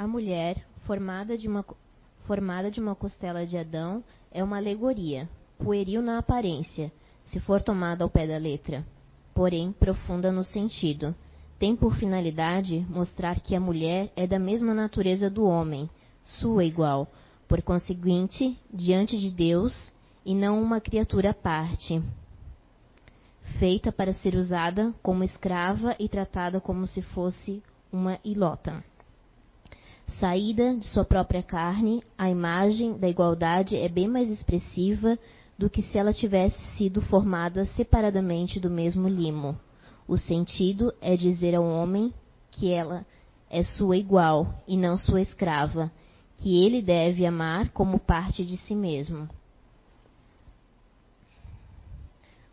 A mulher, formada de uma, formada de uma costela de Adão, é uma alegoria, pueril na aparência, se for tomada ao pé da letra, porém profunda no sentido. Tem por finalidade mostrar que a mulher é da mesma natureza do homem, sua igual, por conseguinte, diante de Deus, e não uma criatura à parte, feita para ser usada como escrava e tratada como se fosse uma ilota. Saída de sua própria carne, a imagem da igualdade é bem mais expressiva do que se ela tivesse sido formada separadamente do mesmo limo. O sentido é dizer ao homem que ela é sua igual e não sua escrava, que ele deve amar como parte de si mesmo.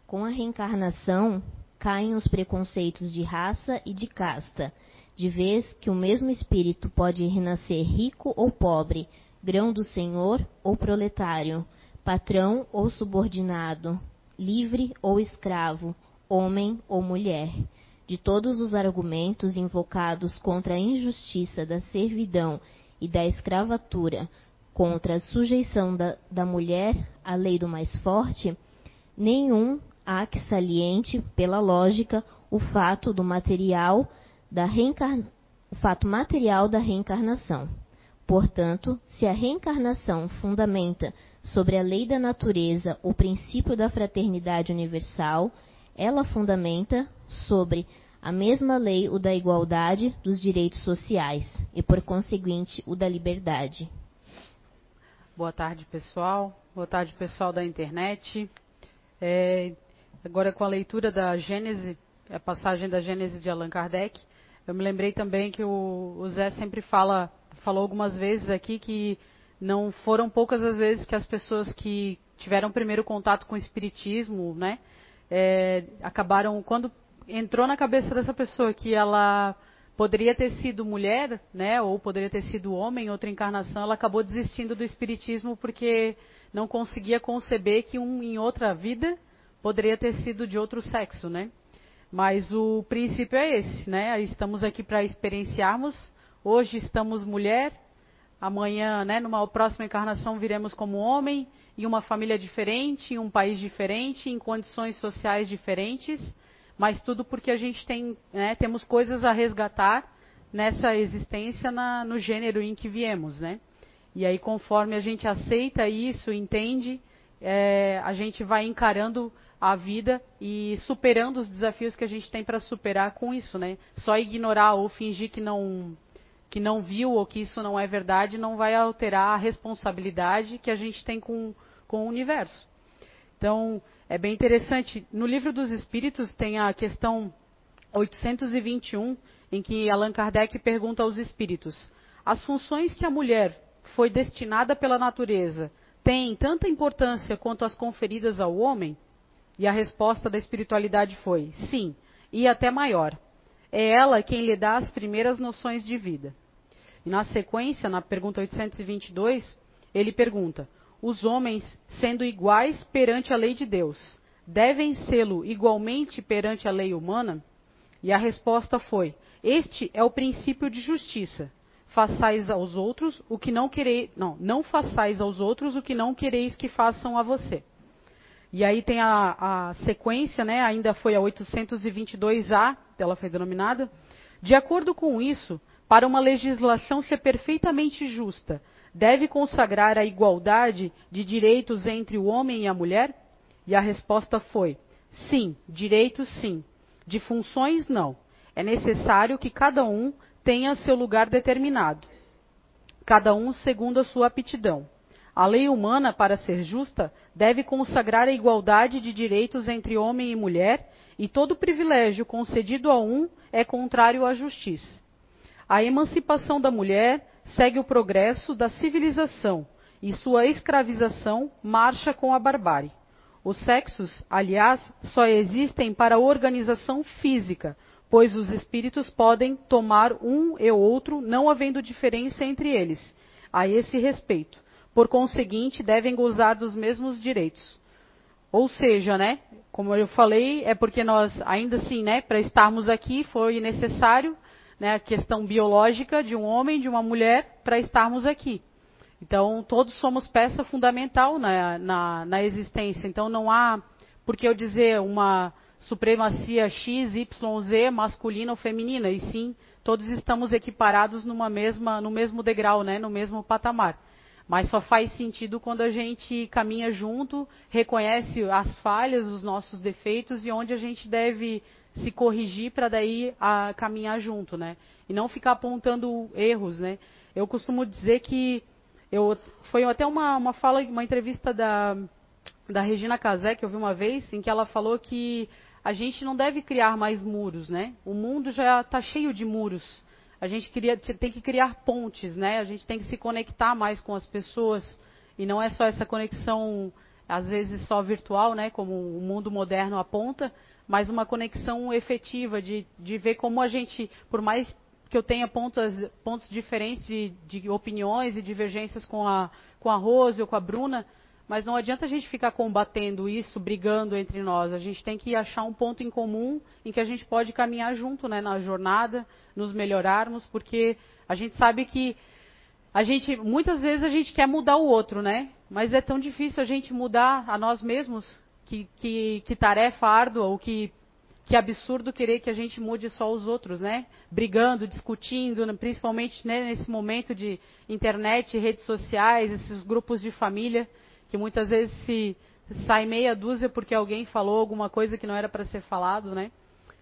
Com a reencarnação, caem os preconceitos de raça e de casta, de vez que o mesmo espírito pode renascer rico ou pobre, grão do senhor ou proletário, patrão ou subordinado, livre ou escravo, homem ou mulher. De todos os argumentos invocados contra a injustiça da servidão e da escravatura, contra a sujeição da, da mulher à lei do mais forte, nenhum há que saliente, pela lógica, o fato do material da o fato material da reencarnação. Portanto, se a reencarnação fundamenta sobre a lei da natureza o princípio da fraternidade universal, ela fundamenta sobre a mesma lei o da igualdade dos direitos sociais e, por conseguinte, o da liberdade. Boa tarde, pessoal. Boa tarde, pessoal da internet. É, agora, com a leitura da Gênese, a passagem da Gênese de Allan Kardec, eu me lembrei também que o, Zé sempre fala, falou algumas vezes aqui que não foram poucas as vezes que as pessoas que tiveram primeiro contato com o espiritismo, né, é, acabaram quando entrou na cabeça dessa pessoa que ela poderia ter sido mulher, né, ou poderia ter sido homem em outra encarnação, ela acabou desistindo do espiritismo porque não conseguia conceber que um em outra vida poderia ter sido de outro sexo, né? Mas o princípio é esse, né? Estamos aqui para experienciarmos. Hoje estamos mulher, amanhã, né, numa próxima encarnação viremos como homem, em uma família diferente, em um país diferente, em condições sociais diferentes, mas tudo porque a gente tem, né, temos coisas a resgatar nessa existência na, no gênero em que viemos, né? E aí, conforme a gente aceita isso, entende, é, a gente vai encarando a vida e superando os desafios que a gente tem para superar com isso, né? Só ignorar ou fingir que não que não viu ou que isso não é verdade não vai alterar a responsabilidade que a gente tem com, com o universo. Então, é bem interessante. No livro dos Espíritos tem a questão 821, em que Allan Kardec pergunta aos espíritos: as funções que a mulher foi destinada pela natureza têm tanta importância quanto as conferidas ao homem? E a resposta da espiritualidade foi: sim, e até maior. É ela quem lhe dá as primeiras noções de vida. E na sequência, na pergunta 822, ele pergunta: os homens, sendo iguais perante a lei de Deus, devem sê-lo igualmente perante a lei humana? E a resposta foi: este é o princípio de justiça. Façais aos outros o que não quereis, não, não façais aos outros o que não quereis que façam a você. E aí tem a, a sequência, né, ainda foi a 822A, ela foi denominada. De acordo com isso, para uma legislação ser perfeitamente justa, deve consagrar a igualdade de direitos entre o homem e a mulher? E a resposta foi: sim, direitos sim. De funções, não. É necessário que cada um tenha seu lugar determinado, cada um segundo a sua aptidão. A lei humana, para ser justa, deve consagrar a igualdade de direitos entre homem e mulher, e todo privilégio concedido a um é contrário à justiça. A emancipação da mulher segue o progresso da civilização e sua escravização marcha com a barbárie. Os sexos, aliás, só existem para a organização física, pois os espíritos podem tomar um e outro, não havendo diferença entre eles, a esse respeito por conseguinte, devem gozar dos mesmos direitos. Ou seja, né, como eu falei, é porque nós, ainda assim, né, para estarmos aqui foi necessário né, a questão biológica de um homem, de uma mulher, para estarmos aqui. Então, todos somos peça fundamental na, na, na existência. Então, não há por que eu dizer uma supremacia X, Y, Z, masculina ou feminina, e sim, todos estamos equiparados numa mesma, no mesmo degrau, né, no mesmo patamar. Mas só faz sentido quando a gente caminha junto, reconhece as falhas, os nossos defeitos e onde a gente deve se corrigir para daí a, caminhar junto, né? E não ficar apontando erros, né? Eu costumo dizer que eu foi até uma, uma fala, uma entrevista da da Regina Casé que eu vi uma vez, em que ela falou que a gente não deve criar mais muros, né? O mundo já está cheio de muros. A gente queria, tem que criar pontes, né? A gente tem que se conectar mais com as pessoas e não é só essa conexão às vezes só virtual, né? Como o mundo moderno aponta, mas uma conexão efetiva de, de ver como a gente, por mais que eu tenha pontos, pontos diferentes de, de opiniões e divergências com a, com a Rose ou com a Bruna, mas não adianta a gente ficar combatendo isso, brigando entre nós. A gente tem que achar um ponto em comum em que a gente pode caminhar junto né, na jornada, nos melhorarmos, porque a gente sabe que a gente muitas vezes a gente quer mudar o outro, né? Mas é tão difícil a gente mudar a nós mesmos, que, que, que tarefa árdua, ou que, que absurdo querer que a gente mude só os outros, né? Brigando, discutindo, né, principalmente né, nesse momento de internet, redes sociais, esses grupos de família que muitas vezes se sai meia dúzia porque alguém falou alguma coisa que não era para ser falado, né?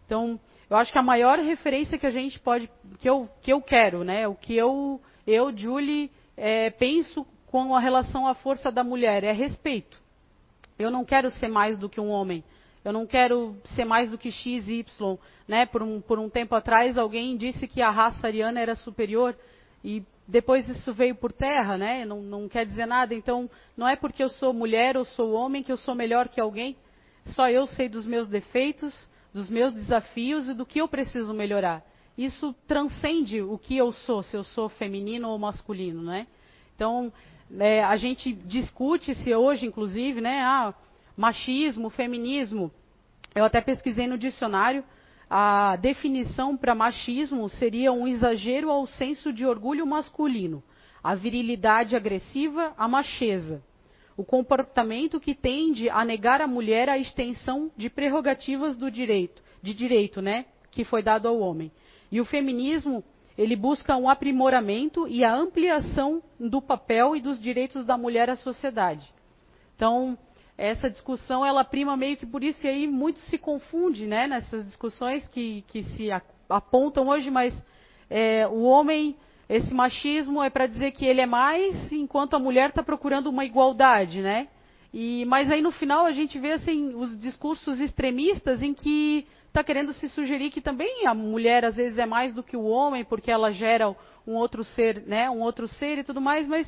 Então, eu acho que a maior referência que a gente pode, que eu, que eu quero, né? O que eu, eu Julie, é, penso com a relação à força da mulher é respeito. Eu não quero ser mais do que um homem. Eu não quero ser mais do que X, Y. Né? Por, um, por um tempo atrás, alguém disse que a raça ariana era superior. E depois isso veio por terra, né? Não, não, quer dizer nada. Então, não é porque eu sou mulher ou sou homem que eu sou melhor que alguém. Só eu sei dos meus defeitos, dos meus desafios e do que eu preciso melhorar. Isso transcende o que eu sou, se eu sou feminino ou masculino, né? Então, é, a gente discute se hoje, inclusive, né? Ah, machismo, feminismo. Eu até pesquisei no dicionário a definição para machismo seria um exagero ao senso de orgulho masculino, a virilidade agressiva, a macheza. O comportamento que tende a negar à mulher a extensão de prerrogativas do direito, de direito, né, que foi dado ao homem. E o feminismo, ele busca um aprimoramento e a ampliação do papel e dos direitos da mulher à sociedade. Então, essa discussão ela prima meio que por isso e aí muito se confunde né, nessas discussões que, que se apontam hoje, mas é, o homem, esse machismo é para dizer que ele é mais, enquanto a mulher está procurando uma igualdade, né? E, mas aí no final a gente vê assim os discursos extremistas em que está querendo se sugerir que também a mulher às vezes é mais do que o homem porque ela gera um outro ser, né, um outro ser e tudo mais, mas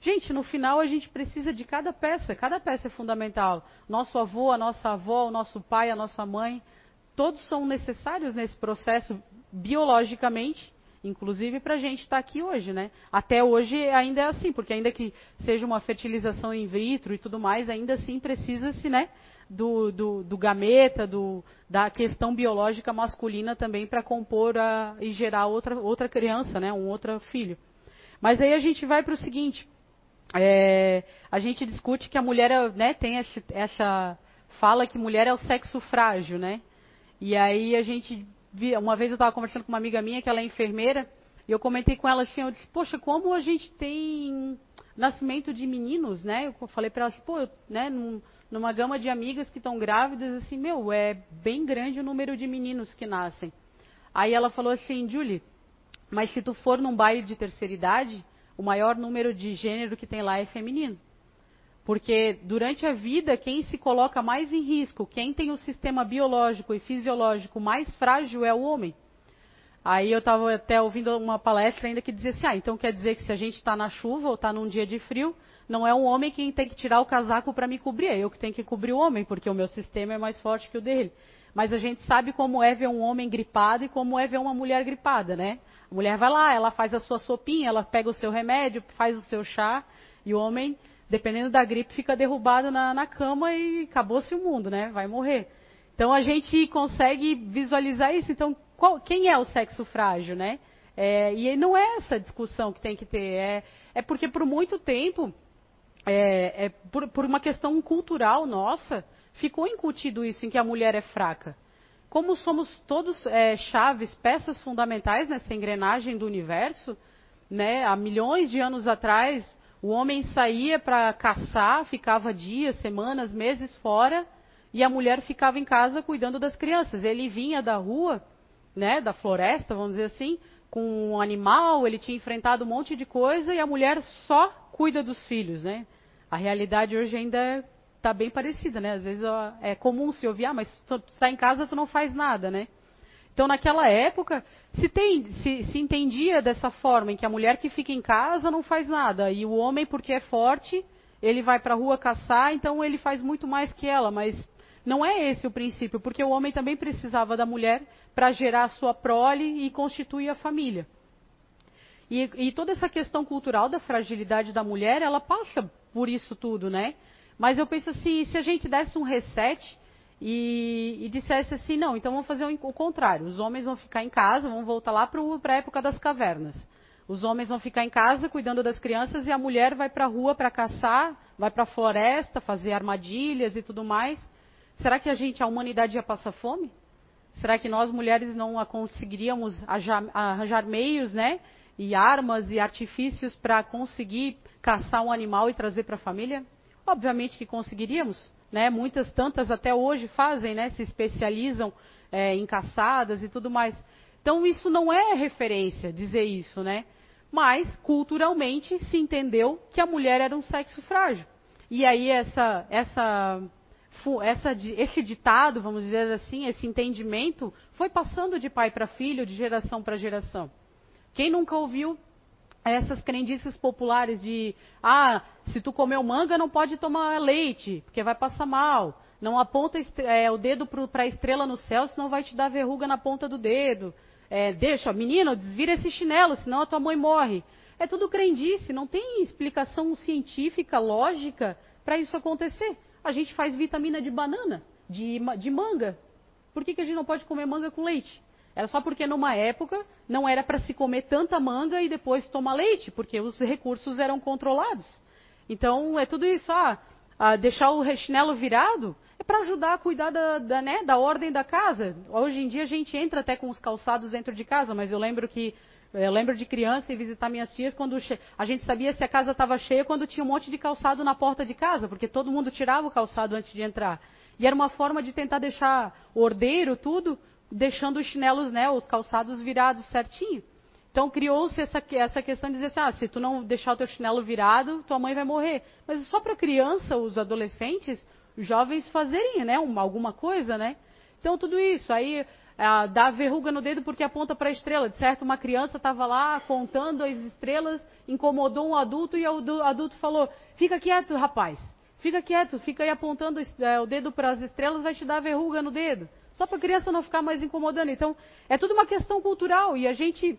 Gente, no final a gente precisa de cada peça, cada peça é fundamental. Nosso avô, a nossa avó, o nosso pai, a nossa mãe, todos são necessários nesse processo biologicamente, inclusive para a gente estar tá aqui hoje, né? Até hoje ainda é assim, porque ainda que seja uma fertilização in vitro e tudo mais, ainda assim precisa-se, né? Do, do, do, gameta, do, da questão biológica masculina também para compor a, e gerar outra, outra criança, né? Um outro filho. Mas aí a gente vai para o seguinte, é, a gente discute que a mulher né, tem esse, essa fala que mulher é o sexo frágil, né? E aí a gente uma vez eu estava conversando com uma amiga minha que ela é enfermeira e eu comentei com ela assim, eu disse, poxa, como a gente tem nascimento de meninos, né? Eu falei para ela assim, pô, né, num, numa gama de amigas que estão grávidas, assim, meu, é bem grande o número de meninos que nascem. Aí ela falou assim, Julie, mas se tu for num baile de terceira idade, o maior número de gênero que tem lá é feminino. Porque durante a vida, quem se coloca mais em risco, quem tem o sistema biológico e fisiológico mais frágil é o homem. Aí eu estava até ouvindo uma palestra ainda que dizia assim: ah, então quer dizer que se a gente está na chuva ou está num dia de frio, não é o homem quem tem que tirar o casaco para me cobrir, é eu que tenho que cobrir o homem, porque o meu sistema é mais forte que o dele. Mas a gente sabe como é ver um homem gripado e como é ver uma mulher gripada, né? A mulher vai lá, ela faz a sua sopinha, ela pega o seu remédio, faz o seu chá, e o homem, dependendo da gripe, fica derrubado na, na cama e acabou-se o mundo, né? Vai morrer. Então a gente consegue visualizar isso. Então, qual, quem é o sexo frágil, né? É, e não é essa discussão que tem que ter, é, é porque por muito tempo, é, é por, por, uma questão cultural nossa, ficou incutido isso em que a mulher é fraca. Como somos todos é, chaves, peças fundamentais nessa engrenagem do universo, né, há milhões de anos atrás, o homem saía para caçar, ficava dias, semanas, meses fora, e a mulher ficava em casa cuidando das crianças. Ele vinha da rua, né, da floresta, vamos dizer assim, com um animal, ele tinha enfrentado um monte de coisa e a mulher só cuida dos filhos, né? A realidade hoje ainda está bem parecida, né? Às vezes ó, é comum se ouvir, ah, mas tu está em casa, tu não faz nada, né? Então, naquela época, se, tem, se, se, entendia dessa forma, em que a mulher que fica em casa não faz nada, e o homem, porque é forte, ele vai para a rua caçar, então ele faz muito mais que ela, mas não é esse o princípio, porque o homem também precisava da mulher para gerar a sua prole e constituir a família. E, e, toda essa questão cultural da fragilidade da mulher, ela passa por isso tudo, né? Mas eu penso assim, se a gente desse um reset e, e dissesse assim, não, então vamos fazer o, o contrário. Os homens vão ficar em casa, vão voltar lá para a época das cavernas. Os homens vão ficar em casa cuidando das crianças e a mulher vai para a rua para caçar, vai para a floresta, fazer armadilhas e tudo mais. Será que a gente, a humanidade ia passar fome? Será que nós mulheres não conseguiríamos arranjar meios, né? E armas e artifícios para conseguir caçar um animal e trazer para a família? Obviamente que conseguiríamos, né? Muitas tantas até hoje fazem, né? Se especializam é, em caçadas e tudo mais. Então isso não é referência dizer isso, né? Mas culturalmente se entendeu que a mulher era um sexo frágil. E aí essa essa essa, esse ditado, vamos dizer assim, esse entendimento, foi passando de pai para filho, de geração para geração. Quem nunca ouviu essas crendices populares de ah, se tu comeu manga não pode tomar leite, porque vai passar mal. Não aponta é, o dedo para a estrela no céu, senão vai te dar verruga na ponta do dedo. É, deixa, menino, desvira esse chinelo, senão a tua mãe morre. É tudo crendice, não tem explicação científica, lógica para isso acontecer. A gente faz vitamina de banana, de, de manga. Por que, que a gente não pode comer manga com leite? Era só porque numa época não era para se comer tanta manga e depois tomar leite, porque os recursos eram controlados. Então é tudo isso, ah, ah deixar o chinelo virado é para ajudar a cuidar da, da, né, da ordem da casa. Hoje em dia a gente entra até com os calçados dentro de casa, mas eu lembro que eu lembro de criança e visitar minhas tias quando a gente sabia se a casa estava cheia quando tinha um monte de calçado na porta de casa, porque todo mundo tirava o calçado antes de entrar. E era uma forma de tentar deixar ordeiro tudo deixando os chinelos, né, os calçados virados certinho. Então criou-se essa, essa questão de dizer assim, ah, se tu não deixar o teu chinelo virado, tua mãe vai morrer. Mas só para criança, os adolescentes, os jovens fazerem, né, uma, alguma coisa, né? Então tudo isso, aí ah, dá verruga no dedo porque aponta para a estrela. De certo, uma criança estava lá contando as estrelas, incomodou um adulto e o adulto falou: Fica quieto, rapaz, fica quieto, fica aí apontando é, o dedo para as estrelas, vai te dar verruga no dedo. Só para a criança não ficar mais incomodando. Então, é tudo uma questão cultural. E a gente,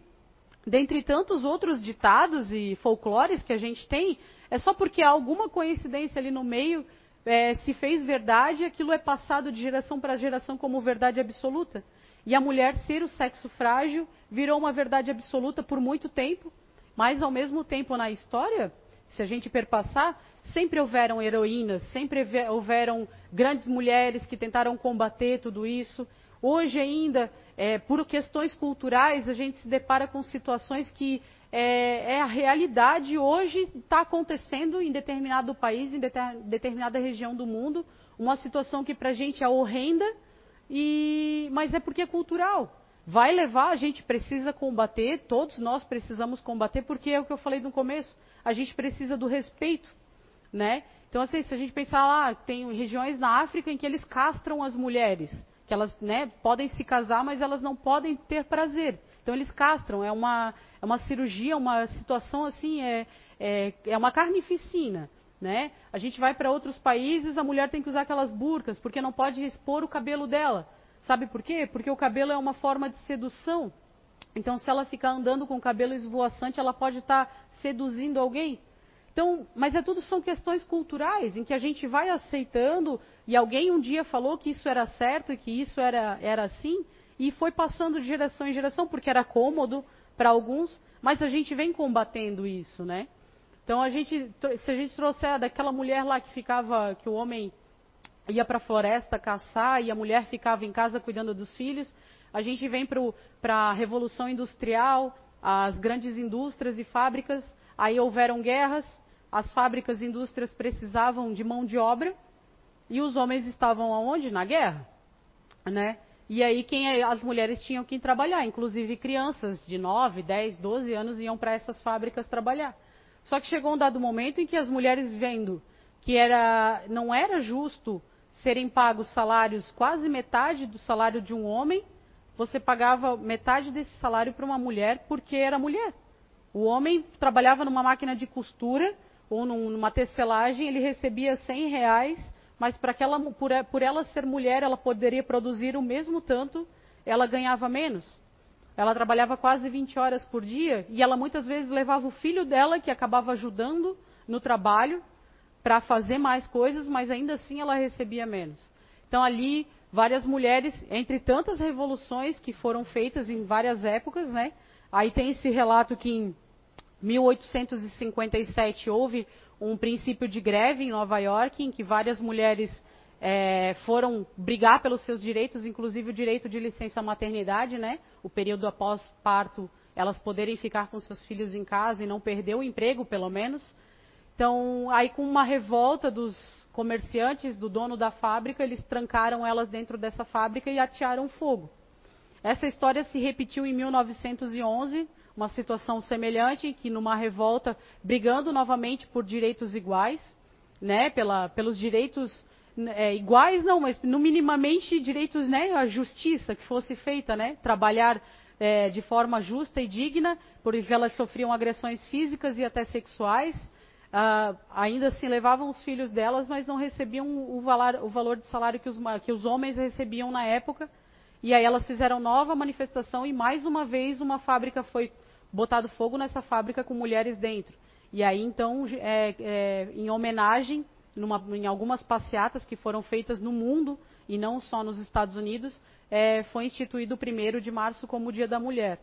dentre tantos outros ditados e folclores que a gente tem, é só porque há alguma coincidência ali no meio é, se fez verdade, aquilo é passado de geração para geração como verdade absoluta. E a mulher ser o sexo frágil virou uma verdade absoluta por muito tempo, mas ao mesmo tempo na história, se a gente perpassar, Sempre houveram heroínas, sempre houveram grandes mulheres que tentaram combater tudo isso. Hoje ainda, é, por questões culturais, a gente se depara com situações que é, é a realidade hoje está acontecendo em determinado país, em determinada região do mundo, uma situação que para a gente é horrenda, e, mas é porque é cultural. Vai levar, a gente precisa combater, todos nós precisamos combater, porque é o que eu falei no começo, a gente precisa do respeito né? Então, assim, se a gente pensar lá, tem regiões na África em que eles castram as mulheres, que elas né, podem se casar, mas elas não podem ter prazer. Então, eles castram, é uma, é uma cirurgia, uma situação assim, é, é, é uma carnificina. Né? A gente vai para outros países, a mulher tem que usar aquelas burcas, porque não pode expor o cabelo dela. Sabe por quê? Porque o cabelo é uma forma de sedução. Então, se ela ficar andando com o cabelo esvoaçante, ela pode estar tá seduzindo alguém. Então, mas é tudo são questões culturais em que a gente vai aceitando e alguém um dia falou que isso era certo e que isso era, era assim e foi passando de geração em geração, porque era cômodo para alguns, mas a gente vem combatendo isso, né? Então a gente, se a gente trouxer daquela mulher lá que ficava, que o homem ia para a floresta caçar e a mulher ficava em casa cuidando dos filhos, a gente vem para a revolução industrial, as grandes indústrias e fábricas, aí houveram guerras, as fábricas e indústrias precisavam de mão de obra e os homens estavam aonde? Na guerra, né? E aí quem é, as mulheres tinham que trabalhar, inclusive crianças de 9, 10, 12 anos iam para essas fábricas trabalhar. Só que chegou um dado momento em que as mulheres vendo que era, não era justo serem pagos salários quase metade do salário de um homem, você pagava metade desse salário para uma mulher porque era mulher. O homem trabalhava numa máquina de costura ou numa tecelagem, ele recebia 100 reais mas para aquela, por, por ela ser mulher, ela poderia produzir o mesmo tanto, ela ganhava menos. Ela trabalhava quase 20 horas por dia e ela muitas vezes levava o filho dela, que acabava ajudando no trabalho, para fazer mais coisas, mas ainda assim ela recebia menos. Então ali, várias mulheres, entre tantas revoluções que foram feitas em várias épocas, né? Aí tem esse relato que em 1857 houve um princípio de greve em Nova York, em que várias mulheres é, foram brigar pelos seus direitos, inclusive o direito de licença maternidade, né? O período após parto, elas poderem ficar com seus filhos em casa e não perder o emprego, pelo menos. Então, aí com uma revolta dos comerciantes, do dono da fábrica, eles trancaram elas dentro dessa fábrica e atearam fogo. Essa história se repetiu em 1911, uma situação semelhante, que numa revolta, brigando novamente por direitos iguais, né, pela, pelos direitos é, iguais não, mas no minimamente direitos, né, a justiça que fosse feita, né, trabalhar é, de forma justa e digna, por isso elas sofriam agressões físicas e até sexuais, ah, ainda assim levavam os filhos delas, mas não recebiam o valor, o valor de salário que os, que os homens recebiam na época, e aí elas fizeram nova manifestação e mais uma vez uma fábrica foi botado fogo nessa fábrica com mulheres dentro. E aí, então, é, é, em homenagem, numa, em algumas passeatas que foram feitas no mundo, e não só nos Estados Unidos, é, foi instituído o 1 de março como o Dia da Mulher.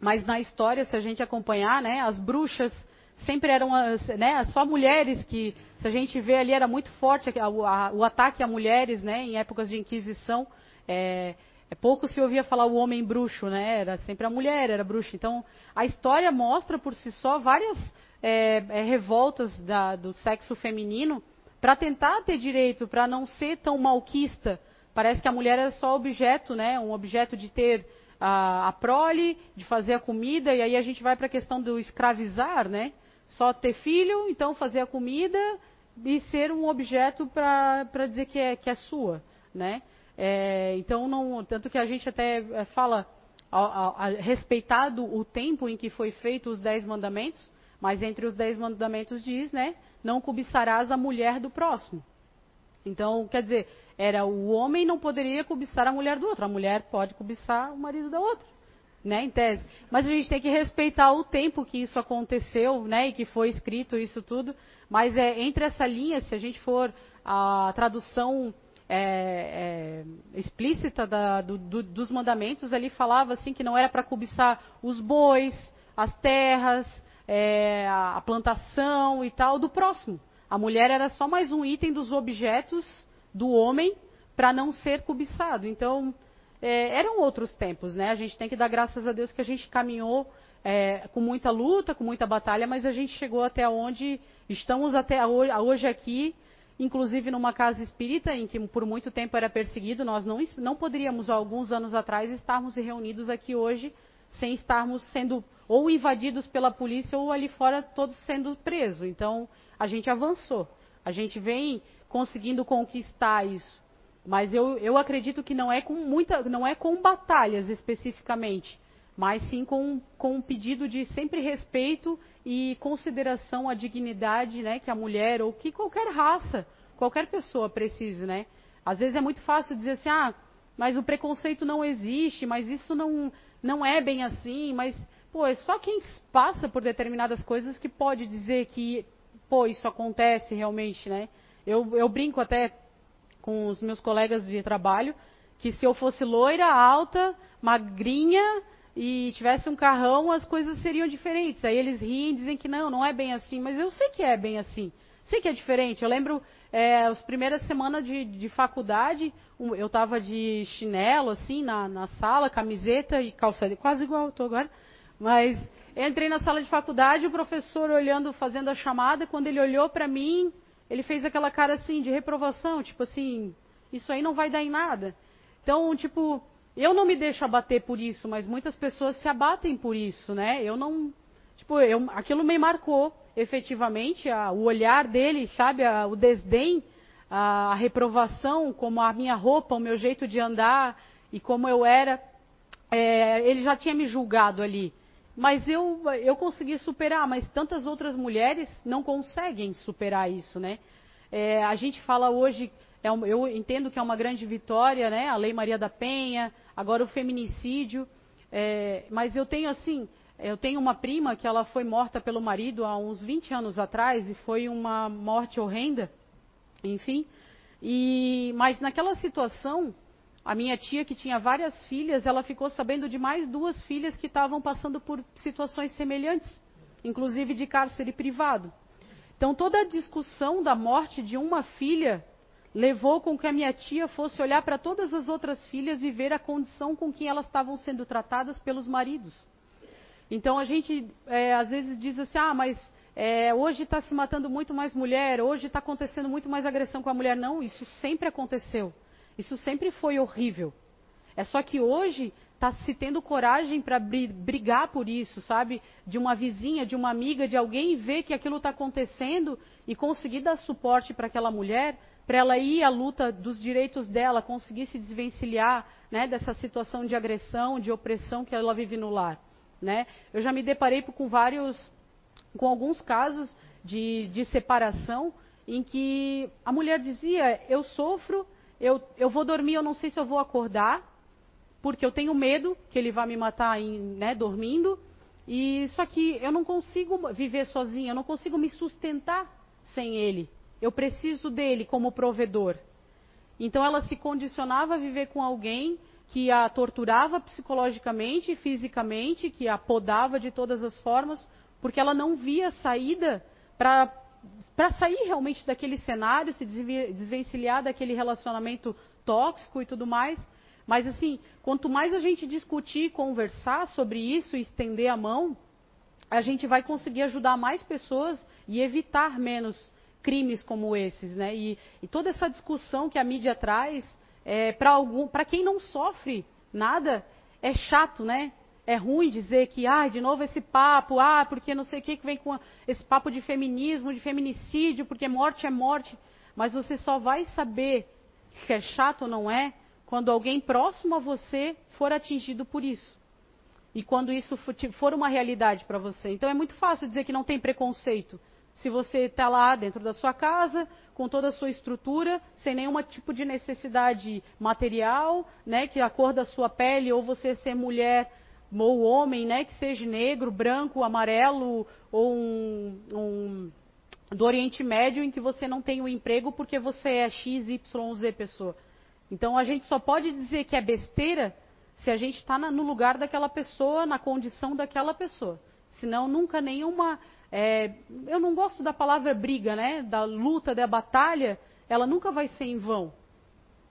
Mas na história, se a gente acompanhar, né, as bruxas sempre eram né, só mulheres que, se a gente vê ali, era muito forte a, a, o ataque a mulheres né, em épocas de Inquisição. É, é pouco se ouvia falar o homem bruxo, né? Era sempre a mulher, era bruxa. Então, a história mostra por si só várias é, é, revoltas da, do sexo feminino para tentar ter direito, para não ser tão malquista. Parece que a mulher era só objeto, né? Um objeto de ter a, a prole, de fazer a comida, e aí a gente vai para a questão do escravizar, né? Só ter filho, então fazer a comida e ser um objeto para dizer que é, que é sua, né? É, então, não, tanto que a gente até é, fala, a, a, a, respeitado o tempo em que foi feito os dez mandamentos, mas entre os dez mandamentos diz, né, não cobiçarás a mulher do próximo. Então, quer dizer, era o homem não poderia cobiçar a mulher do outro, a mulher pode cobiçar o marido da outra, né, em tese. Mas a gente tem que respeitar o tempo que isso aconteceu, né, e que foi escrito isso tudo. Mas é entre essa linha, se a gente for a tradução é, é, explícita da, do, do, dos mandamentos, ele falava assim que não era para cobiçar os bois, as terras, é, a plantação e tal do próximo. A mulher era só mais um item dos objetos do homem para não ser cobiçado. Então, é, eram outros tempos, né? A gente tem que dar graças a Deus que a gente caminhou é, com muita luta, com muita batalha, mas a gente chegou até onde estamos até hoje aqui inclusive numa casa espírita, em que por muito tempo era perseguido, nós não, não poderíamos, alguns anos atrás, estarmos reunidos aqui hoje sem estarmos sendo ou invadidos pela polícia ou ali fora todos sendo presos. Então, a gente avançou. A gente vem conseguindo conquistar isso. Mas eu, eu acredito que não é com muita, não é com batalhas especificamente, mas sim com, com um pedido de sempre respeito e consideração à dignidade né, que a mulher ou que qualquer raça, qualquer pessoa precise. Né? Às vezes é muito fácil dizer assim, ah, mas o preconceito não existe, mas isso não, não é bem assim, mas pô, é só quem passa por determinadas coisas que pode dizer que pô, isso acontece realmente, né? Eu, eu brinco até com os meus colegas de trabalho que se eu fosse loira, alta, magrinha e tivesse um carrão, as coisas seriam diferentes. Aí eles riem dizem que não, não é bem assim. Mas eu sei que é bem assim. Sei que é diferente. Eu lembro é, as primeiras semanas de, de faculdade, eu estava de chinelo, assim, na, na sala, camiseta e calça, quase igual eu estou agora. Mas entrei na sala de faculdade, o professor olhando, fazendo a chamada, quando ele olhou para mim, ele fez aquela cara assim de reprovação, tipo assim, isso aí não vai dar em nada. Então, tipo, eu não me deixo abater por isso, mas muitas pessoas se abatem por isso, né? Eu não, tipo, eu, aquilo me marcou efetivamente a, o olhar dele, sabe, a, o desdém, a, a reprovação, como a minha roupa, o meu jeito de andar e como eu era. É, ele já tinha me julgado ali. Mas eu, eu consegui superar, mas tantas outras mulheres não conseguem superar isso, né? É, a gente fala hoje, é, eu entendo que é uma grande vitória, né? A Lei Maria da Penha, agora o feminicídio. É, mas eu tenho assim, eu tenho uma prima que ela foi morta pelo marido há uns 20 anos atrás e foi uma morte horrenda, enfim. E, mas naquela situação, a minha tia, que tinha várias filhas, ela ficou sabendo de mais duas filhas que estavam passando por situações semelhantes, inclusive de cárcere privado. Então, toda a discussão da morte de uma filha levou com que a minha tia fosse olhar para todas as outras filhas e ver a condição com que elas estavam sendo tratadas pelos maridos. Então, a gente é, às vezes diz assim: ah, mas é, hoje está se matando muito mais mulher, hoje está acontecendo muito mais agressão com a mulher. Não, isso sempre aconteceu. Isso sempre foi horrível. É só que hoje está se tendo coragem para brigar por isso, sabe? De uma vizinha, de uma amiga, de alguém ver que aquilo está acontecendo e conseguir dar suporte para aquela mulher, para ela ir à luta dos direitos dela, conseguir se desvencilhar né, dessa situação de agressão, de opressão que ela vive no lar. Né? Eu já me deparei com vários, com alguns casos de, de separação em que a mulher dizia: eu sofro eu, eu vou dormir, eu não sei se eu vou acordar, porque eu tenho medo que ele vá me matar em, né, dormindo. E só que eu não consigo viver sozinha, eu não consigo me sustentar sem ele. Eu preciso dele como provedor. Então ela se condicionava a viver com alguém que a torturava psicologicamente e fisicamente, que a podava de todas as formas, porque ela não via saída para sair realmente daquele cenário, se desvencilhar daquele relacionamento tóxico e tudo mais. Mas assim, quanto mais a gente discutir, conversar sobre isso e estender a mão, a gente vai conseguir ajudar mais pessoas e evitar menos crimes como esses, né? E, e toda essa discussão que a mídia traz, é, para quem não sofre nada, é chato, né? É ruim dizer que, ah, de novo esse papo, ah, porque não sei o que que vem com esse papo de feminismo, de feminicídio, porque morte é morte. Mas você só vai saber se é chato ou não é quando alguém próximo a você for atingido por isso. E quando isso for uma realidade para você. Então é muito fácil dizer que não tem preconceito. Se você está lá dentro da sua casa, com toda a sua estrutura, sem nenhum tipo de necessidade material, né, que a cor da sua pele, ou você ser mulher ou homem, né, que seja negro, branco, amarelo ou um, um, do Oriente Médio em que você não tem um emprego porque você é X, Y, Z pessoa. Então a gente só pode dizer que é besteira se a gente está no lugar daquela pessoa, na condição daquela pessoa. Senão nunca nenhuma. É, eu não gosto da palavra briga, né? Da luta, da batalha, ela nunca vai ser em vão.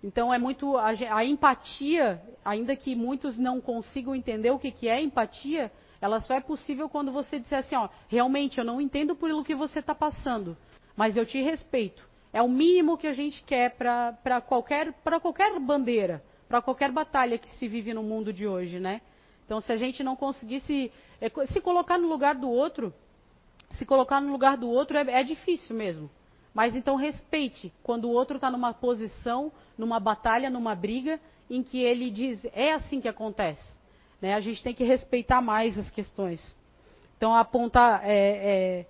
Então é muito a, a, empatia, ainda que muitos não consigam entender o que, que é empatia, ela só é possível quando você disser assim, ó, realmente eu não entendo por o que você está passando, mas eu te respeito. É o mínimo que a gente quer para qualquer para qualquer bandeira, para qualquer batalha que se vive no mundo de hoje, né? Então se a gente não conseguisse é, se colocar no lugar do outro, se colocar no lugar do outro é, é difícil mesmo. Mas então respeite quando o outro está numa posição, numa batalha, numa briga, em que ele diz é assim que acontece. Né? A gente tem que respeitar mais as questões. Então apontar. É, é,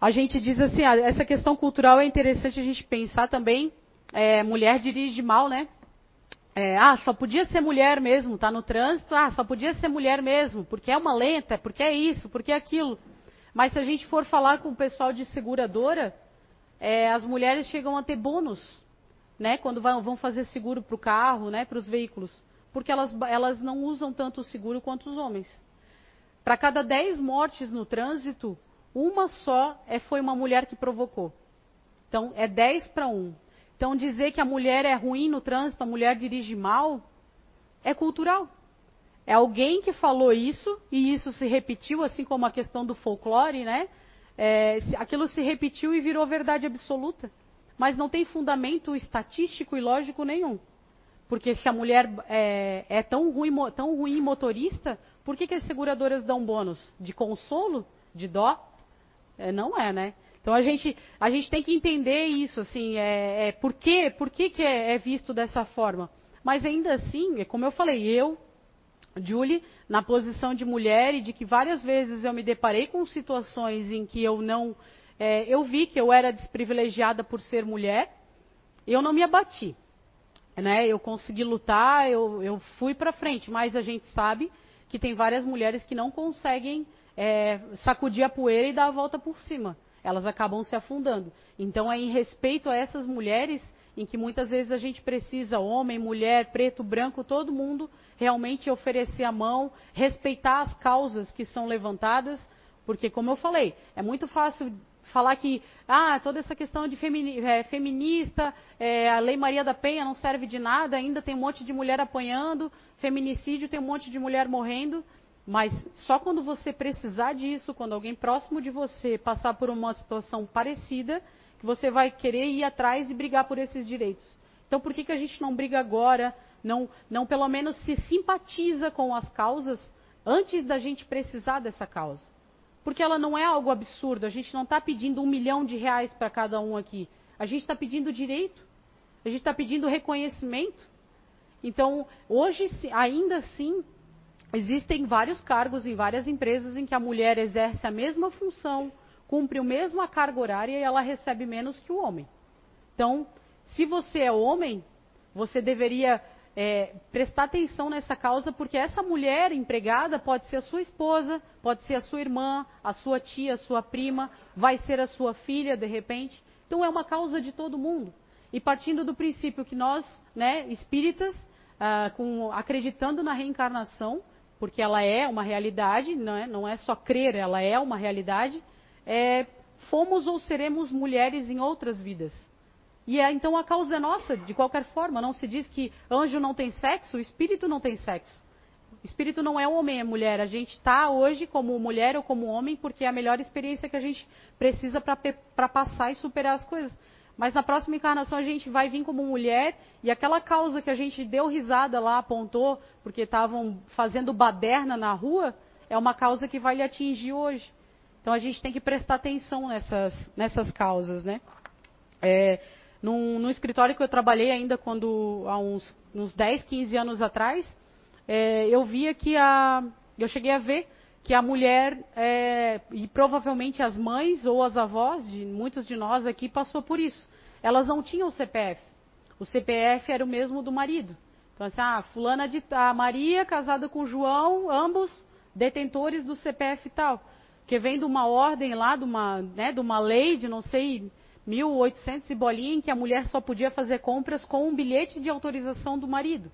a gente diz assim, ah, essa questão cultural é interessante a gente pensar também. É, mulher dirige mal, né? É, ah, só podia ser mulher mesmo, tá no trânsito, ah, só podia ser mulher mesmo, porque é uma lenta, porque é isso, porque é aquilo. Mas se a gente for falar com o pessoal de seguradora, é, as mulheres chegam a ter bônus né, quando vão fazer seguro para o carro, né, para os veículos, porque elas, elas não usam tanto o seguro quanto os homens. Para cada 10 mortes no trânsito, uma só é, foi uma mulher que provocou. Então, é 10 para 1. Então, dizer que a mulher é ruim no trânsito, a mulher dirige mal, é cultural. É alguém que falou isso, e isso se repetiu, assim como a questão do folclore, né? É, aquilo se repetiu e virou verdade absoluta. Mas não tem fundamento estatístico e lógico nenhum. Porque se a mulher é, é tão, ruim, tão ruim motorista, por que, que as seguradoras dão bônus? De consolo? De dó? É, não é, né? Então a gente, a gente tem que entender isso, assim, é, é por, quê, por que, que é, é visto dessa forma. Mas ainda assim, é como eu falei, eu, Julie, na posição de mulher e de que várias vezes eu me deparei com situações em que eu não. É, eu vi que eu era desprivilegiada por ser mulher, eu não me abati. Né? Eu consegui lutar, eu, eu fui para frente, mas a gente sabe que tem várias mulheres que não conseguem é, sacudir a poeira e dar a volta por cima. Elas acabam se afundando. Então, é em respeito a essas mulheres em que muitas vezes a gente precisa, homem, mulher, preto, branco, todo mundo, realmente oferecer a mão, respeitar as causas que são levantadas, porque, como eu falei, é muito fácil falar que ah, toda essa questão de femini, é, feminista, é, a Lei Maria da Penha não serve de nada, ainda tem um monte de mulher apanhando, feminicídio tem um monte de mulher morrendo. Mas só quando você precisar disso, quando alguém próximo de você passar por uma situação parecida, você vai querer ir atrás e brigar por esses direitos. Então, por que, que a gente não briga agora? Não, não pelo menos se simpatiza com as causas antes da gente precisar dessa causa? Porque ela não é algo absurdo. A gente não está pedindo um milhão de reais para cada um aqui. A gente está pedindo direito. A gente está pedindo reconhecimento. Então, hoje, ainda assim, Existem vários cargos em várias empresas em que a mulher exerce a mesma função, cumpre a mesma carga horária e ela recebe menos que o homem. Então, se você é homem, você deveria é, prestar atenção nessa causa, porque essa mulher empregada pode ser a sua esposa, pode ser a sua irmã, a sua tia, a sua prima, vai ser a sua filha de repente. Então é uma causa de todo mundo. E partindo do princípio que nós, né, espíritas, ah, com, acreditando na reencarnação, porque ela é uma realidade, não é, não é só crer, ela é uma realidade, é, fomos ou seremos mulheres em outras vidas. E é, então a causa é nossa, de qualquer forma. Não se diz que anjo não tem sexo, espírito não tem sexo. Espírito não é homem, é mulher. A gente está hoje como mulher ou como homem porque é a melhor experiência que a gente precisa para passar e superar as coisas. Mas na próxima encarnação a gente vai vir como mulher e aquela causa que a gente deu risada lá, apontou, porque estavam fazendo baderna na rua, é uma causa que vai lhe atingir hoje. Então a gente tem que prestar atenção nessas, nessas causas, né? É, no, no, escritório que eu trabalhei ainda quando há uns, uns 10, 15 anos atrás, é, eu via que a. Eu cheguei a ver que a mulher, é, e provavelmente as mães ou as avós de muitos de nós aqui, passou por isso. Elas não tinham CPF. O CPF era o mesmo do marido. Então, assim, ah, fulana de a Maria casada com João, ambos detentores do CPF tal. Que vem de uma ordem lá, de uma, né, de uma lei de não sei, 1800 e bolinha, em que a mulher só podia fazer compras com um bilhete de autorização do marido.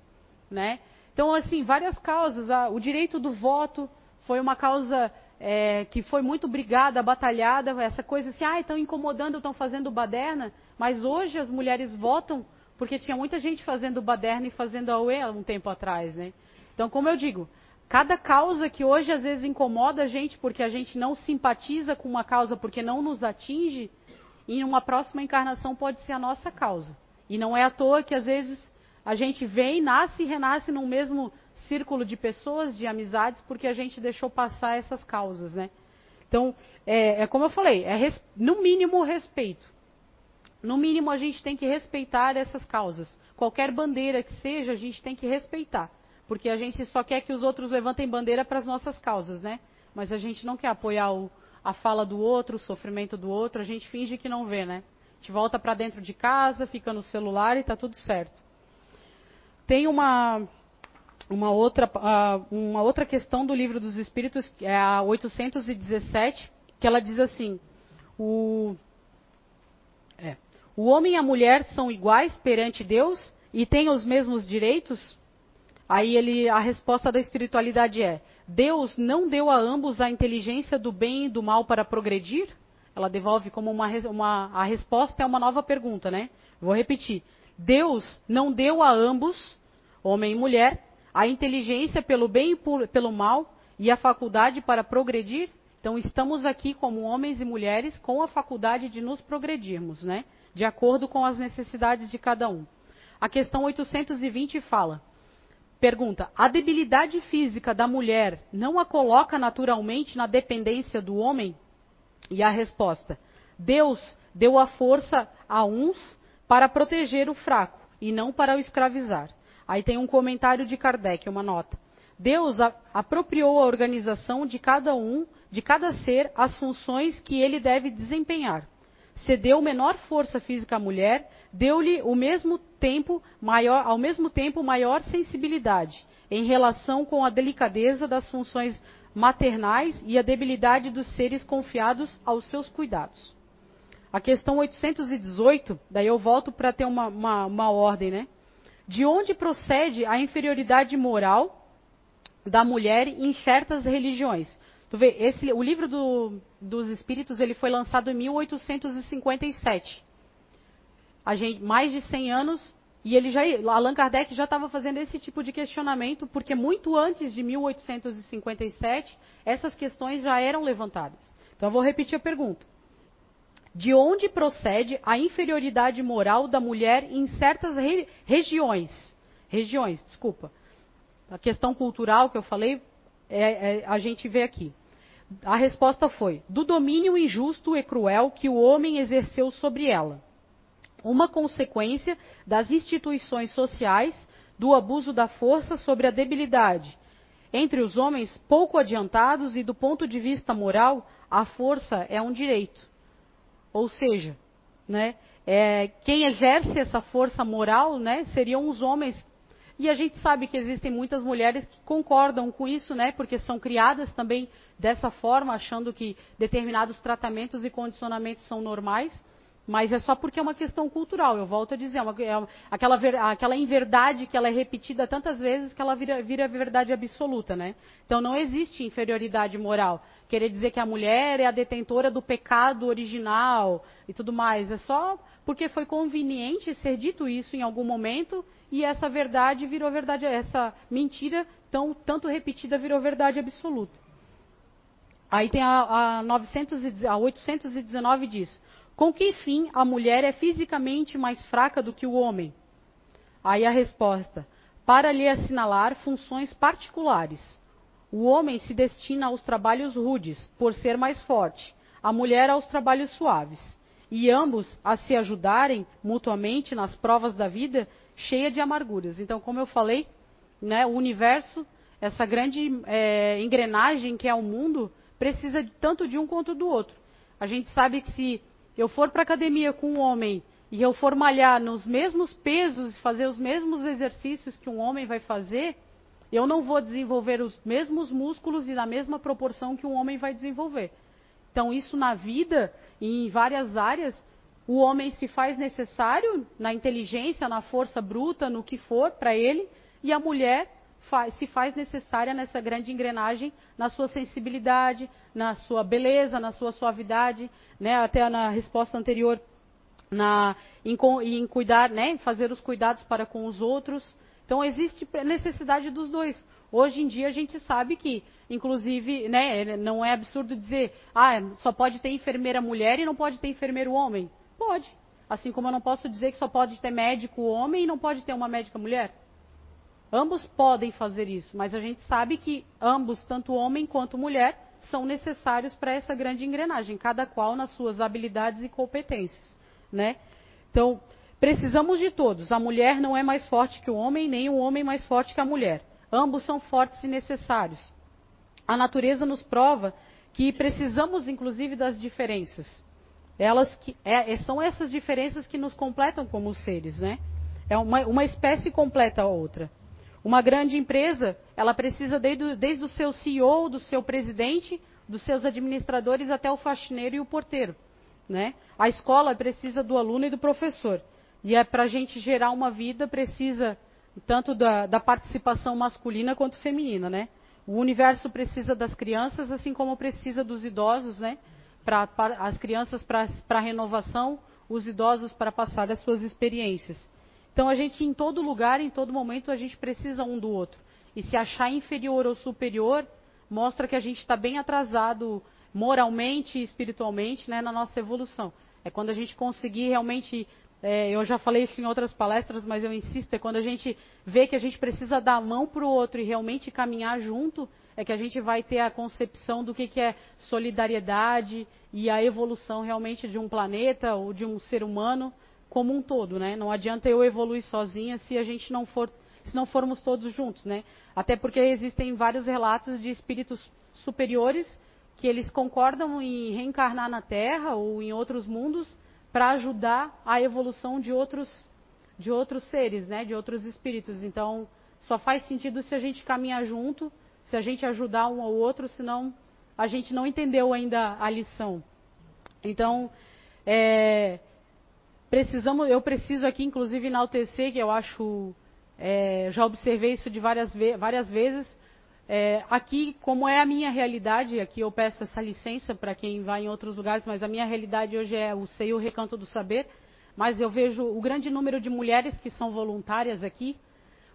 Né? Então, assim, várias causas. O direito do voto, foi uma causa é, que foi muito brigada, batalhada, essa coisa assim, ah, estão incomodando, estão fazendo baderna, mas hoje as mulheres votam porque tinha muita gente fazendo baderna e fazendo AUE há um tempo atrás, né? Então, como eu digo, cada causa que hoje às vezes incomoda a gente porque a gente não simpatiza com uma causa porque não nos atinge, em uma próxima encarnação pode ser a nossa causa. E não é à toa que às vezes a gente vem, nasce e renasce no mesmo círculo de pessoas, de amizades, porque a gente deixou passar essas causas, né? Então, é, é como eu falei, é res, no mínimo respeito. No mínimo a gente tem que respeitar essas causas. Qualquer bandeira que seja, a gente tem que respeitar. Porque a gente só quer que os outros levantem bandeira para as nossas causas, né? Mas a gente não quer apoiar o, a fala do outro, o sofrimento do outro, a gente finge que não vê, né? A gente volta para dentro de casa, fica no celular e está tudo certo. Tem uma, uma outra, uma outra questão do livro dos Espíritos, é a 817, que ela diz assim: o, é, O homem e a mulher são iguais perante Deus e têm os mesmos direitos? Aí ele, a resposta da espiritualidade é: Deus não deu a ambos a inteligência do bem e do mal para progredir? Ela devolve como uma, uma a resposta é uma nova pergunta, né? Vou repetir. Deus não deu a ambos, homem e mulher, a inteligência pelo bem e por, pelo mal e a faculdade para progredir? Então estamos aqui como homens e mulheres com a faculdade de nos progredirmos, né? De acordo com as necessidades de cada um. A questão 820 fala: Pergunta: a debilidade física da mulher não a coloca naturalmente na dependência do homem? E a resposta: Deus deu a força a uns para proteger o fraco e não para o escravizar. Aí tem um comentário de Kardec, uma nota. Deus a, apropriou a organização de cada um, de cada ser, as funções que ele deve desempenhar. Cedeu menor força física à mulher deu-lhe o mesmo tempo maior, ao mesmo tempo maior sensibilidade em relação com a delicadeza das funções maternais e a debilidade dos seres confiados aos seus cuidados. A questão 818, daí eu volto para ter uma, uma, uma ordem, né? De onde procede a inferioridade moral da mulher em certas religiões? Tu vê, esse, o livro do, dos Espíritos ele foi lançado em 1857 gente, mais de 100 anos, e ele já, Allan Kardec já estava fazendo esse tipo de questionamento, porque muito antes de 1857, essas questões já eram levantadas. Então eu vou repetir a pergunta. De onde procede a inferioridade moral da mulher em certas re, regiões? Regiões, desculpa. A questão cultural que eu falei, é, é, a gente vê aqui. A resposta foi: do domínio injusto e cruel que o homem exerceu sobre ela uma consequência das instituições sociais do abuso da força sobre a debilidade. Entre os homens pouco adiantados e do ponto de vista moral, a força é um direito. Ou seja, né, é, quem exerce essa força moral né, seriam os homens. E a gente sabe que existem muitas mulheres que concordam com isso, né, porque são criadas também dessa forma, achando que determinados tratamentos e condicionamentos são normais. Mas é só porque é uma questão cultural. Eu volto a dizer, é uma, é aquela, ver, aquela inverdade que ela é repetida tantas vezes que ela vira, vira verdade absoluta, né? Então não existe inferioridade moral. Querer dizer que a mulher é a detentora do pecado original e tudo mais. É só porque foi conveniente ser dito isso em algum momento e essa verdade virou verdade, essa mentira tão, tanto repetida virou verdade absoluta. Aí tem a, a, 900, a 819 diz: com que fim a mulher é fisicamente mais fraca do que o homem? Aí a resposta: para lhe assinalar funções particulares. O homem se destina aos trabalhos rudes, por ser mais forte, a mulher aos trabalhos suaves, e ambos a se ajudarem mutuamente nas provas da vida, cheia de amarguras. Então, como eu falei, né, o universo, essa grande é, engrenagem que é o mundo, precisa tanto de um quanto do outro. A gente sabe que se eu for para academia com um homem e eu for malhar nos mesmos pesos, fazer os mesmos exercícios que um homem vai fazer, eu não vou desenvolver os mesmos músculos e na mesma proporção que um homem vai desenvolver. Então, isso na vida em várias áreas, o homem se faz necessário na inteligência, na força bruta, no que for para ele, e a mulher faz, se faz necessária nessa grande engrenagem, na sua sensibilidade, na sua beleza, na sua suavidade, né, até na resposta anterior, na, em, em cuidar, né, fazer os cuidados para com os outros. Então existe necessidade dos dois. Hoje em dia a gente sabe que, inclusive, né, não é absurdo dizer, ah, só pode ter enfermeira mulher e não pode ter enfermeiro homem. Pode. Assim como eu não posso dizer que só pode ter médico homem e não pode ter uma médica mulher. Ambos podem fazer isso, mas a gente sabe que ambos, tanto homem quanto mulher, são necessários para essa grande engrenagem, cada qual nas suas habilidades e competências, né? Então, precisamos de todos. A mulher não é mais forte que o homem, nem o homem mais forte que a mulher. Ambos são fortes e necessários. A natureza nos prova que precisamos, inclusive, das diferenças. Elas que, é, são essas diferenças que nos completam como seres, né? É uma, uma espécie completa a outra. Uma grande empresa, ela precisa desde, desde o seu CEO, do seu presidente, dos seus administradores até o faxineiro e o porteiro. né? A escola precisa do aluno e do professor. E é para a gente gerar uma vida precisa tanto da, da, participação masculina quanto feminina, né? O universo precisa das crianças, assim como precisa dos idosos, né? Pra, pra as crianças para renovação, os idosos para passar as suas experiências. Então a gente em todo lugar, em todo momento, a gente precisa um do outro. E se achar inferior ou superior, mostra que a gente está bem atrasado moralmente e espiritualmente né, na nossa evolução. É quando a gente conseguir realmente é, eu já falei isso em outras palestras, mas eu insisto, é quando a gente vê que a gente precisa dar a mão para o outro e realmente caminhar junto, é que a gente vai ter a concepção do que, que é solidariedade e a evolução realmente de um planeta ou de um ser humano como um todo, né? Não adianta eu evoluir sozinha se a gente não for, se não formos todos juntos, né? Até porque existem vários relatos de espíritos superiores que eles concordam em reencarnar na Terra ou em outros mundos para ajudar a evolução de outros, de outros seres, né, de outros espíritos. Então, só faz sentido se a gente caminhar junto, se a gente ajudar um ao outro, senão a gente não entendeu ainda a lição. Então, é, precisamos, eu preciso aqui, inclusive, enaltecer, que eu acho, é, já observei isso de várias, várias vezes, é, aqui, como é a minha realidade, aqui eu peço essa licença para quem vai em outros lugares, mas a minha realidade hoje é o CEI, o Recanto do Saber. Mas eu vejo o grande número de mulheres que são voluntárias aqui,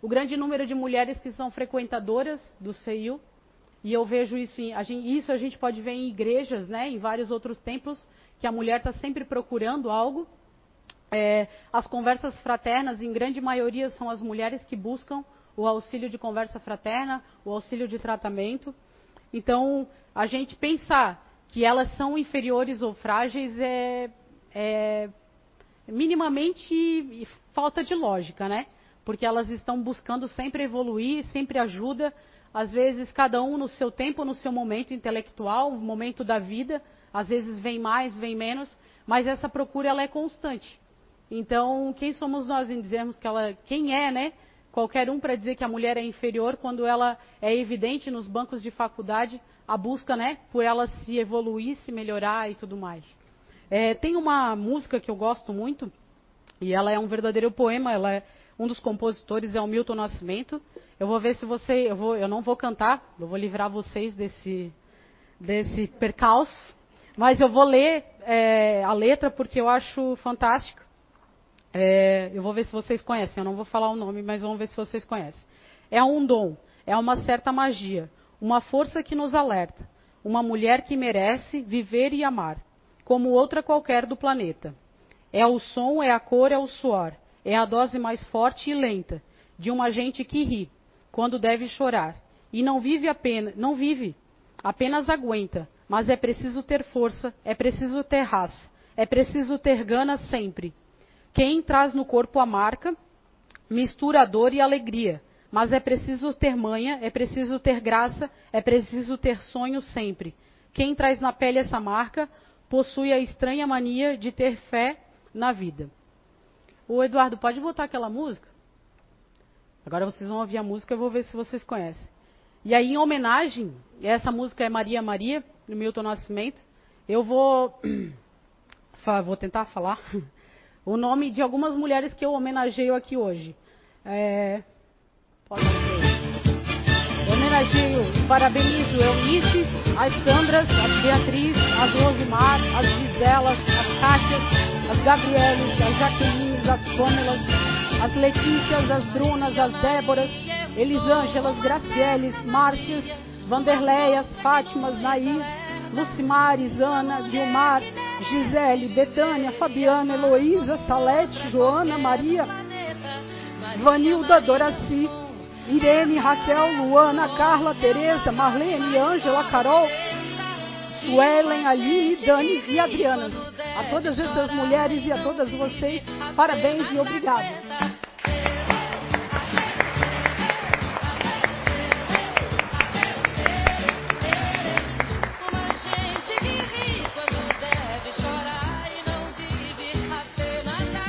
o grande número de mulheres que são frequentadoras do CEIU, e eu vejo isso, em, a gente, isso a gente pode ver em igrejas, né, em vários outros templos, que a mulher está sempre procurando algo. É, as conversas fraternas, em grande maioria, são as mulheres que buscam o auxílio de conversa fraterna, o auxílio de tratamento. Então, a gente pensar que elas são inferiores ou frágeis é, é minimamente falta de lógica, né? Porque elas estão buscando sempre evoluir, sempre ajuda, às vezes cada um no seu tempo, no seu momento intelectual, momento da vida, às vezes vem mais, vem menos, mas essa procura ela é constante. Então, quem somos nós em dizermos que ela, quem é, né? qualquer um para dizer que a mulher é inferior quando ela é evidente nos bancos de faculdade a busca, né, por ela se evoluir, se melhorar e tudo mais. É, tem uma música que eu gosto muito e ela é um verdadeiro poema. Ela é um dos compositores é o Milton Nascimento. Eu vou ver se você, eu, vou, eu não vou cantar, eu vou livrar vocês desse desse percalço, mas eu vou ler é, a letra porque eu acho fantástica. É, eu vou ver se vocês conhecem, eu não vou falar o nome, mas vamos ver se vocês conhecem. É um dom, é uma certa magia, uma força que nos alerta, uma mulher que merece viver e amar, como outra qualquer do planeta. É o som, é a cor, é o suor, é a dose mais forte e lenta de uma gente que ri quando deve chorar e não vive apenas, não vive, apenas aguenta, mas é preciso ter força, é preciso ter raça, é preciso ter gana sempre quem traz no corpo a marca mistura dor e alegria. Mas é preciso ter manha, é preciso ter graça, é preciso ter sonho sempre. Quem traz na pele essa marca possui a estranha mania de ter fé na vida. O Eduardo, pode botar aquela música? Agora vocês vão ouvir a música, eu vou ver se vocês conhecem. E aí, em homenagem, essa música é Maria Maria, do Milton Nascimento. Eu vou. Vou tentar falar. O nome de algumas mulheres que eu homenageio aqui hoje. É, pode ser. Homenageio, parabenizo Eunices, as Sandras, as Beatriz, as Rosimar, as Giselas, as Cátias, as Gabrieles, as Jaquelines, as Pâmelas, as Letícias, as Brunas, as Déboras, Elisângelas, Gracieles, Márcias, Vanderleias, Fátimas, Nair, Lucimares, Ana, Vilmar, Gisele, Betânia, Fabiana, Heloísa, Salete, Joana, Maria, Vanilda, Doraci, Irene, Raquel, Luana, Carla, Tereza, Marlene, Ângela, Carol, Suelen, Aline, Dani e Adriana. A todas essas mulheres e a todas vocês, parabéns e obrigado.